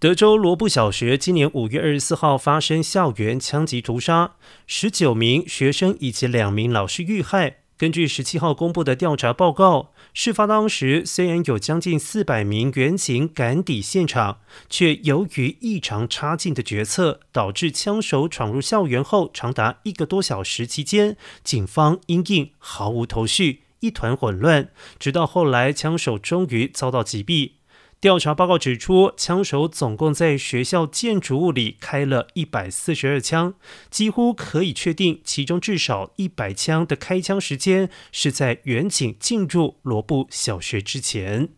德州罗布小学今年五月二十四号发生校园枪击屠杀，十九名学生以及两名老师遇害。根据十七号公布的调查报告，事发当时虽然有将近四百名员警赶抵现场，却由于异常差劲的决策，导致枪手闯入校园后长达一个多小时期间，警方因应毫无头绪，一团混乱，直到后来枪手终于遭到击毙。调查报告指出，枪手总共在学校建筑物里开了一百四十二枪，几乎可以确定，其中至少一百枪的开枪时间是在远景进入罗布小学之前。